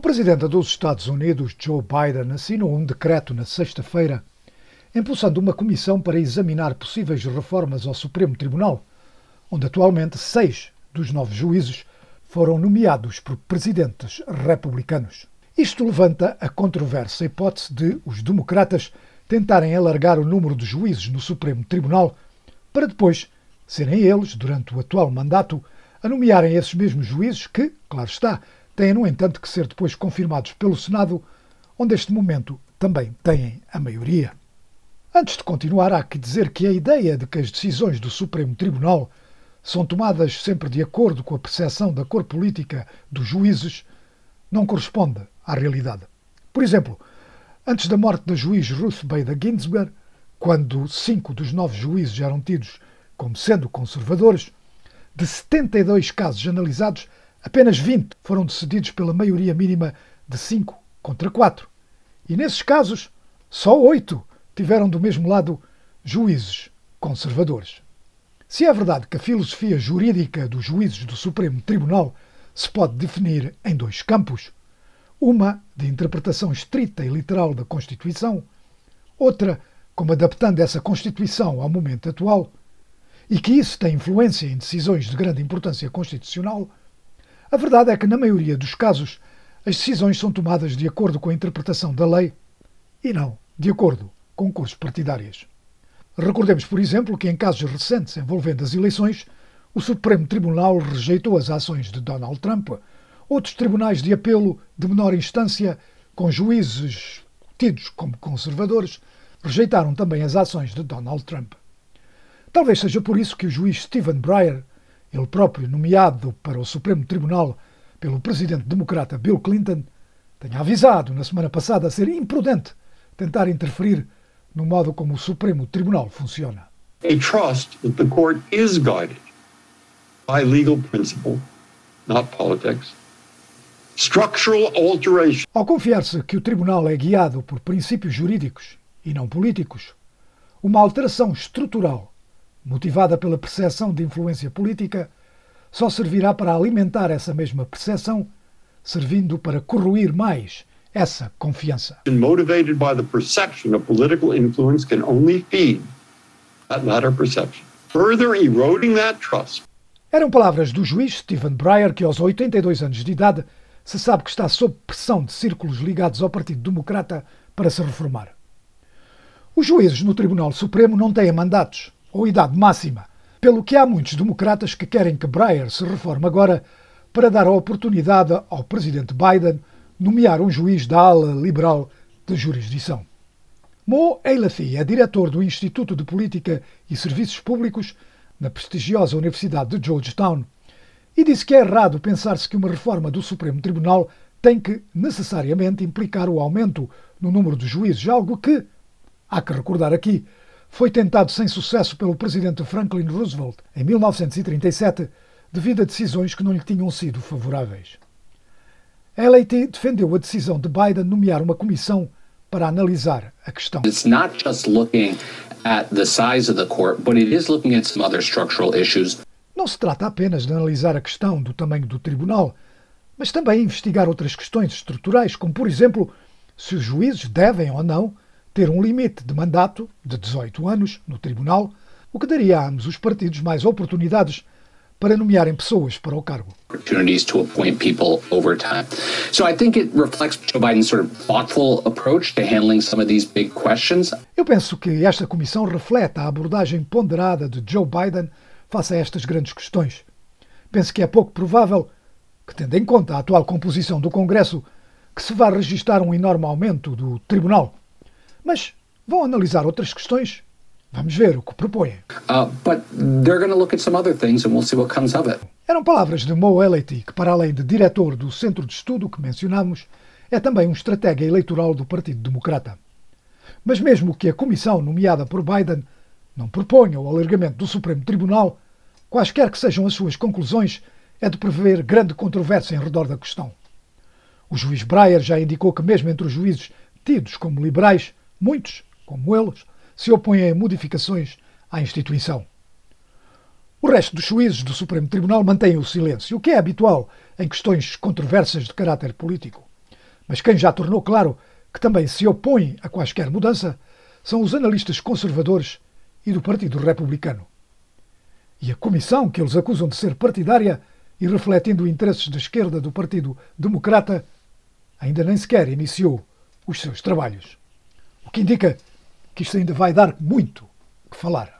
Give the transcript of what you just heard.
O presidente dos Estados Unidos, Joe Biden, assinou um decreto na sexta-feira impulsando uma comissão para examinar possíveis reformas ao Supremo Tribunal, onde atualmente seis dos nove juízes foram nomeados por presidentes republicanos. Isto levanta a controversa hipótese de os democratas tentarem alargar o número de juízes no Supremo Tribunal para depois serem eles, durante o atual mandato, a nomearem esses mesmos juízes que, claro está, têm, no entanto, que ser depois confirmados pelo Senado, onde este momento também têm a maioria. Antes de continuar, há que dizer que a ideia de que as decisões do Supremo Tribunal são tomadas sempre de acordo com a percepção da cor política dos juízes não corresponde à realidade. Por exemplo, antes da morte da juiz Ruth Bader Ginsburg, quando cinco dos nove juízes eram tidos como sendo conservadores, de 72 casos analisados, apenas 20 foram decididos pela maioria mínima de 5 contra 4. E nesses casos, só 8 tiveram do mesmo lado juízes conservadores. Se é verdade que a filosofia jurídica dos juízes do Supremo Tribunal se pode definir em dois campos, uma de interpretação estrita e literal da Constituição, outra como adaptando essa Constituição ao momento atual, e que isso tem influência em decisões de grande importância constitucional, a verdade é que, na maioria dos casos, as decisões são tomadas de acordo com a interpretação da lei e não de acordo com cursos partidárias. Recordemos, por exemplo, que em casos recentes envolvendo as eleições, o Supremo Tribunal rejeitou as ações de Donald Trump. Outros tribunais de apelo de menor instância, com juízes tidos como conservadores, rejeitaram também as ações de Donald Trump. Talvez seja por isso que o juiz Stephen Breyer, ele próprio nomeado para o Supremo Tribunal pelo presidente democrata Bill Clinton, tenha avisado na semana passada a ser imprudente tentar interferir no modo como o Supremo Tribunal funciona. A trust that the court is guided by legal principle, not politics. Structural alteration. Ao confiar-se que o tribunal é guiado por princípios jurídicos e não políticos, uma alteração estrutural motivada pela percepção de influência política, só servirá para alimentar essa mesma percepção, servindo para corroer mais essa confiança. Motivated by the perception of political influence can only feed that latter perception, further eroding that trust. Eram palavras do juiz Stephen Breyer, que aos 82 anos de idade se sabe que está sob pressão de círculos ligados ao Partido Democrata para se reformar. Os juízes no Tribunal Supremo não têm mandatos, ou idade máxima, pelo que há muitos democratas que querem que Breyer se reforme agora para dar a oportunidade ao presidente Biden nomear um juiz da ala liberal de jurisdição. Mo Eilathy é diretor do Instituto de Política e Serviços Públicos na prestigiosa Universidade de Georgetown e disse que é errado pensar-se que uma reforma do Supremo Tribunal tem que necessariamente implicar o aumento no número de juízes, algo que, há que recordar aqui, foi tentado sem sucesso pelo presidente Franklin Roosevelt em 1937 devido a decisões que não lhe tinham sido favoráveis. A LAT defendeu a decisão de Biden nomear uma comissão para analisar a questão. It's not just looking at the size of the court, but it is looking at some other structural issues. Não se trata apenas de analisar a questão do tamanho do tribunal, mas também investigar outras questões estruturais, como por exemplo, se os juízes devem ou não ter um limite de mandato de 18 anos no tribunal, o que daria a ambos os partidos mais oportunidades para nomearem pessoas para o cargo. Opportunities to appoint people over time. So I think it reflects Joe Biden's sort of thoughtful approach to handling some of these big questions. Eu penso que esta comissão reflete a abordagem ponderada de Joe Biden face a estas grandes questões. Penso que é pouco provável que, tendo em conta a atual composição do Congresso, que se vá registrar um enorme aumento do Tribunal. Mas vão analisar outras questões. Vamos ver o que propõem. Uh, we'll. Eram palavras de Mo Elity, que, para além de diretor do centro de estudo que mencionamos, é também um estratega eleitoral do Partido Democrata. Mas mesmo que a comissão nomeada por Biden não proponha o alargamento do Supremo Tribunal, quaisquer que sejam as suas conclusões, é de prever grande controvérsia em redor da questão. O juiz Breyer já indicou que, mesmo entre os juízes tidos como liberais, muitos, como eles, se opõem a modificações à instituição. O resto dos juízes do Supremo Tribunal mantém o silêncio, o que é habitual em questões controversas de caráter político. Mas quem já tornou claro que também se opõe a quaisquer mudança são os analistas conservadores e do Partido Republicano. E a comissão que eles acusam de ser partidária e refletindo interesses da esquerda do Partido Democrata ainda nem sequer iniciou os seus trabalhos. O que indica que isto ainda vai dar muito que falar.